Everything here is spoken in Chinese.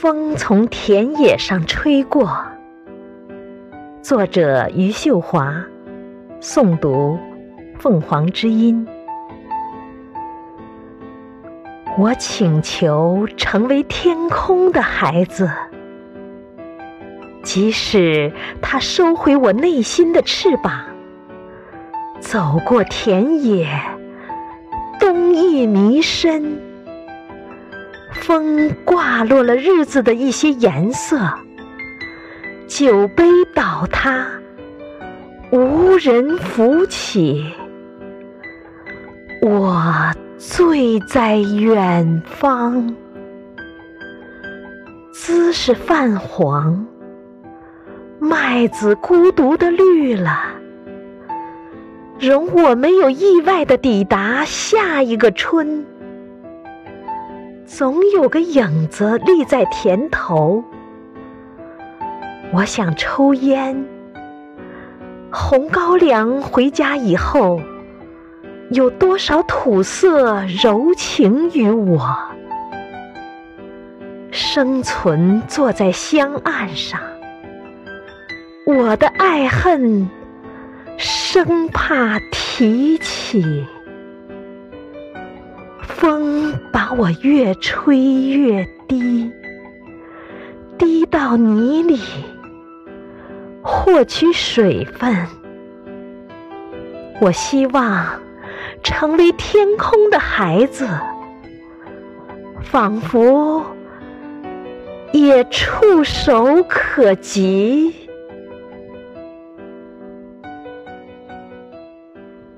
风从田野上吹过。作者：余秀华，诵读：凤凰之音。我请求成为天空的孩子，即使他收回我内心的翅膀，走过田野，冬夜弥深，风挂落了日子的一些颜色，酒杯倒塌，无人扶起，我。醉在远方，姿势泛黄，麦子孤独的绿了。容我没有意外的抵达下一个春，总有个影子立在田头。我想抽烟，红高粱回家以后。有多少土色柔情于我？生存坐在香岸上，我的爱恨生怕提起。风我越吹越低，低到泥里，获取水分。我希望。成为天空的孩子，仿佛也触手可及。